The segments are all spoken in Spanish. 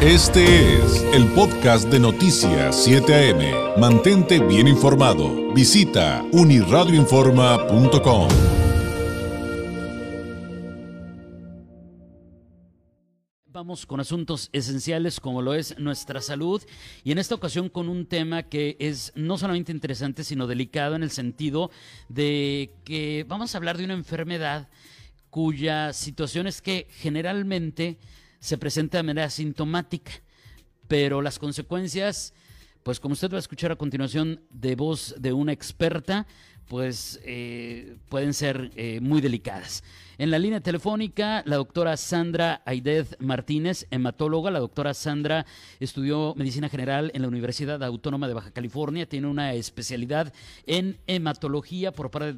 Este es el podcast de Noticias 7 AM. Mantente bien informado. Visita uniradioinforma.com. Vamos con asuntos esenciales como lo es nuestra salud y en esta ocasión con un tema que es no solamente interesante sino delicado en el sentido de que vamos a hablar de una enfermedad cuya situación es que generalmente se presenta de manera sintomática, pero las consecuencias, pues como usted va a escuchar a continuación de voz de una experta, pues eh, pueden ser eh, muy delicadas. En la línea telefónica, la doctora Sandra Aidez Martínez, hematóloga. La doctora Sandra estudió medicina general en la Universidad Autónoma de Baja California. Tiene una especialidad en hematología por parte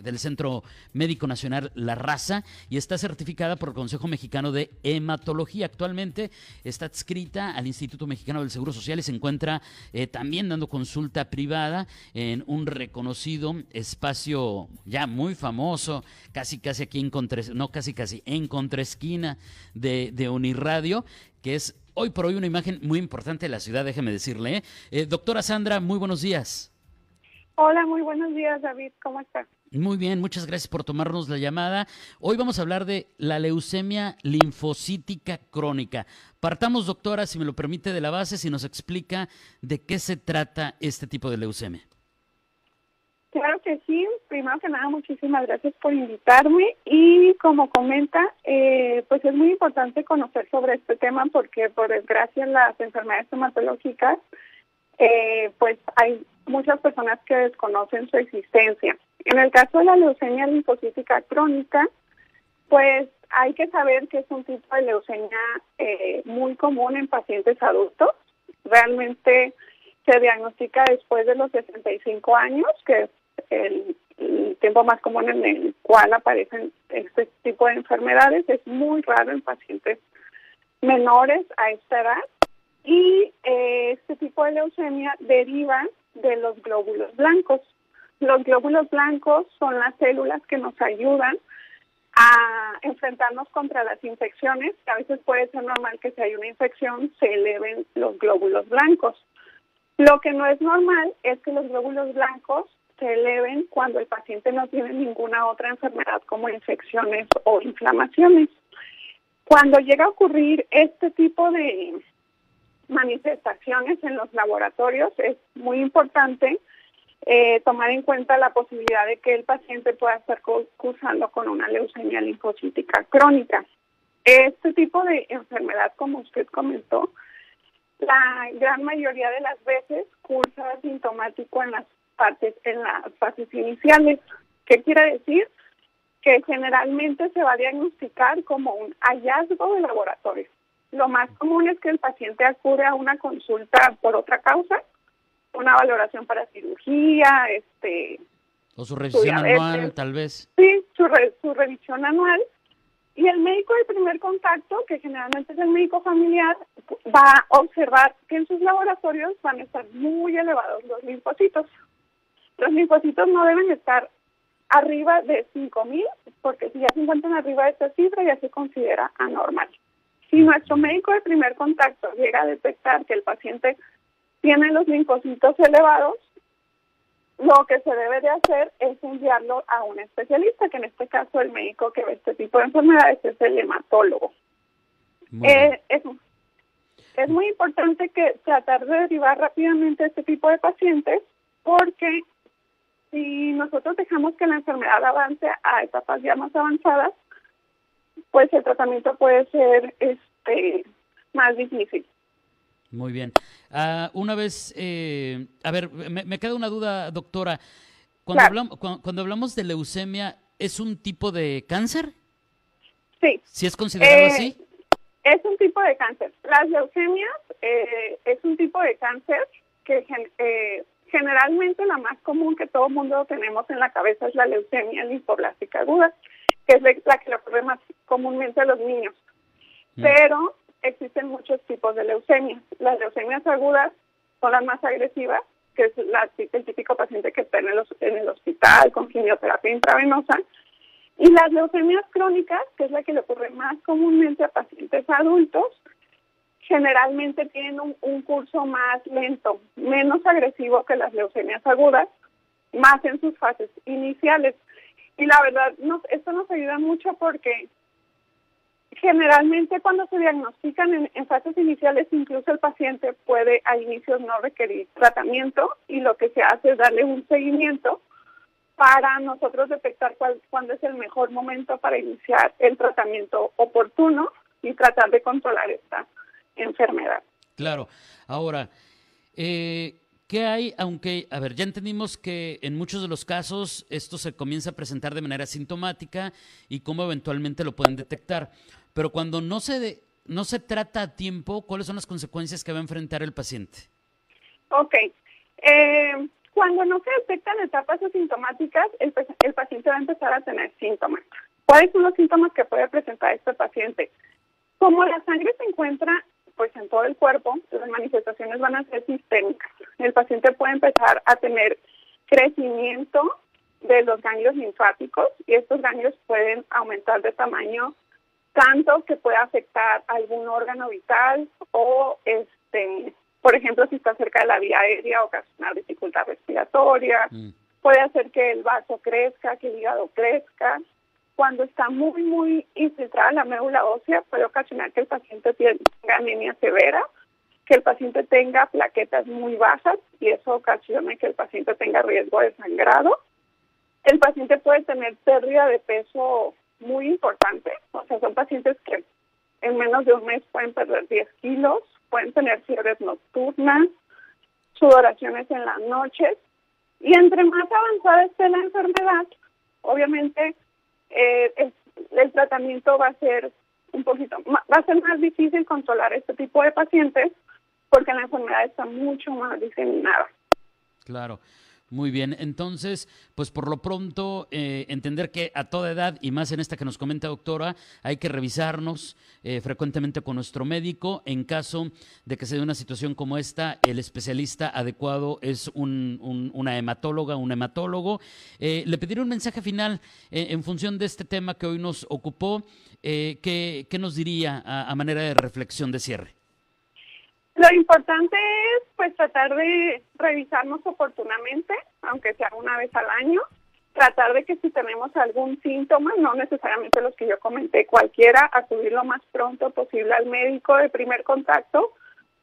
del Centro Médico Nacional La Raza y está certificada por el Consejo Mexicano de Hematología. Actualmente está adscrita al Instituto Mexicano del Seguro Social y se encuentra eh, también dando consulta privada en un reconocido espacio ya muy famoso, casi casi aquí en no casi casi, en contraesquina de, de Uniradio, que es hoy por hoy una imagen muy importante de la ciudad, déjeme decirle. ¿eh? Eh, doctora Sandra, muy buenos días. Hola, muy buenos días, David. ¿Cómo estás? Muy bien, muchas gracias por tomarnos la llamada. Hoy vamos a hablar de la leucemia linfocítica crónica. Partamos, doctora, si me lo permite, de la base, si nos explica de qué se trata este tipo de leucemia. Claro que sí. Primero que nada, muchísimas gracias por invitarme. Y como comenta, eh, pues es muy importante conocer sobre este tema porque, por desgracia, las enfermedades hematológicas, eh, pues hay muchas personas que desconocen su existencia. En el caso de la leucemia linfocítica crónica, pues hay que saber que es un tipo de leucemia eh, muy común en pacientes adultos. Realmente se diagnostica después de los 65 años, que es el, tiempo más común en el cual aparecen este tipo de enfermedades. Es muy raro en pacientes menores a esta edad. Y eh, este tipo de leucemia deriva de los glóbulos blancos. Los glóbulos blancos son las células que nos ayudan a enfrentarnos contra las infecciones. A veces puede ser normal que si hay una infección se eleven los glóbulos blancos. Lo que no es normal es que los glóbulos blancos se eleven cuando el paciente no tiene ninguna otra enfermedad como infecciones o inflamaciones. Cuando llega a ocurrir este tipo de manifestaciones en los laboratorios, es muy importante eh, tomar en cuenta la posibilidad de que el paciente pueda estar cursando con una leucemia linfocítica crónica. Este tipo de enfermedad, como usted comentó, la gran mayoría de las veces cursa asintomático en las partes, en las fases iniciales. ¿Qué quiere decir? Que generalmente se va a diagnosticar como un hallazgo de laboratorio. Lo más común es que el paciente acude a una consulta por otra causa, una valoración para cirugía, este... O su revisión anual, tal vez. Sí, su, su revisión anual. Y el médico de primer contacto, que generalmente es el médico familiar, va a observar que en sus laboratorios van a estar muy elevados los linfocitos. Los linfocitos no deben estar arriba de 5.000, porque si ya se encuentran arriba de esta cifra ya se considera anormal. Si nuestro médico de primer contacto llega a detectar que el paciente tiene los linfocitos elevados, lo que se debe de hacer es enviarlo a un especialista, que en este caso el médico que ve este tipo de enfermedades es el hematólogo. Eh, es, es muy importante que tratar de derivar rápidamente este tipo de pacientes porque si nosotros dejamos que la enfermedad avance a etapas ya más avanzadas, pues el tratamiento puede ser este más difícil. Muy bien. Ah, una vez, eh, a ver, me, queda una duda, doctora. Cuando, hablamos, cuando, hablamos de leucemia, ¿es un tipo de cáncer? Sí. ¿Si es considerado eh, así? Es un tipo de cáncer. Las leucemias eh, es un tipo de cáncer que Generalmente la más común que todo el mundo tenemos en la cabeza es la leucemia linfoblástica aguda, que es la que le ocurre más comúnmente a los niños. Mm. Pero existen muchos tipos de leucemia. Las leucemias agudas son las más agresivas, que es el típico paciente que está en el, en el hospital con quimioterapia intravenosa. Y las leucemias crónicas, que es la que le ocurre más comúnmente a pacientes adultos, generalmente tienen un, curso más lento, menos agresivo que las leucemias agudas, más en sus fases iniciales. Y la verdad, esto nos ayuda mucho porque generalmente cuando se diagnostican en, en, fases iniciales, incluso el paciente puede a inicios no requerir tratamiento y lo que se hace es darle un seguimiento para nosotros detectar cuál, cuándo es el mejor momento para iniciar el tratamiento oportuno y tratar de controlar esta enfermedad. Claro. Ahora, eh, ¿qué hay? Aunque, a ver, ya entendimos que en muchos de los casos esto se comienza a presentar de manera sintomática y cómo eventualmente lo pueden detectar. Pero cuando no se, no se trata a tiempo, ¿cuáles son las consecuencias que va a enfrentar el paciente? Ok. Eh, cuando no se detectan etapas asintomáticas, el, el paciente va a empezar a tener síntomas. ¿Cuáles son los síntomas que puede presentar este paciente? Como la sangre se encuentra pues en todo el cuerpo, las manifestaciones van a ser sistémicas. El paciente puede empezar a tener crecimiento de los ganglios linfáticos y estos ganglios pueden aumentar de tamaño tanto que puede afectar algún órgano vital o este por ejemplo si está cerca de la vía aérea ocasionar dificultad respiratoria mm. puede hacer que el vaso crezca que el hígado crezca cuando está muy, muy infiltrada la médula ósea, puede ocasionar que el paciente tenga anemia severa, que el paciente tenga plaquetas muy bajas y eso ocasiona que el paciente tenga riesgo de sangrado. El paciente puede tener pérdida de peso muy importante, o sea, son pacientes que en menos de un mes pueden perder 10 kilos, pueden tener fiebres nocturnas, sudoraciones en las noches y entre más avanzada esté la enfermedad, obviamente eh, el, tratamiento va a ser un poquito, va a ser más difícil controlar este tipo de pacientes porque la enfermedad está mucho más diseminada. Claro. Muy bien, entonces, pues por lo pronto, eh, entender que a toda edad, y más en esta que nos comenta doctora, hay que revisarnos eh, frecuentemente con nuestro médico. En caso de que se dé una situación como esta, el especialista adecuado es un, una hematóloga, un hematólogo. Eh, le pediré un mensaje final en función de este tema que hoy nos ocupó. ¿qué, nos diría a manera de reflexión de cierre? Lo importante es pues tratar de revisarnos oportunamente, aunque sea una vez al año, tratar de que si tenemos algún síntoma, no necesariamente los que yo comenté, cualquiera, acudir lo más pronto posible al médico de primer contacto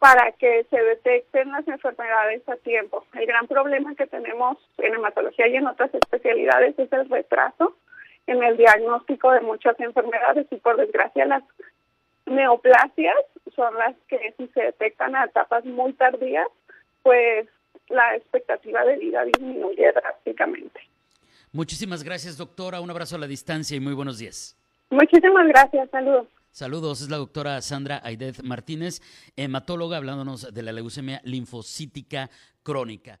para que se detecten las enfermedades a tiempo. El gran problema que tenemos en hematología y en otras especialidades es el retraso en el diagnóstico de muchas enfermedades y por desgracia las neoplasias son las que si se detectan a etapas muy tardías, pues la expectativa de vida disminuye drásticamente. Muchísimas gracias, doctora. Un abrazo a la distancia y muy buenos días. Muchísimas gracias. Saludos. Saludos, es la doctora Sandra Aidez Martínez, hematóloga, hablándonos de la leucemia linfocítica crónica.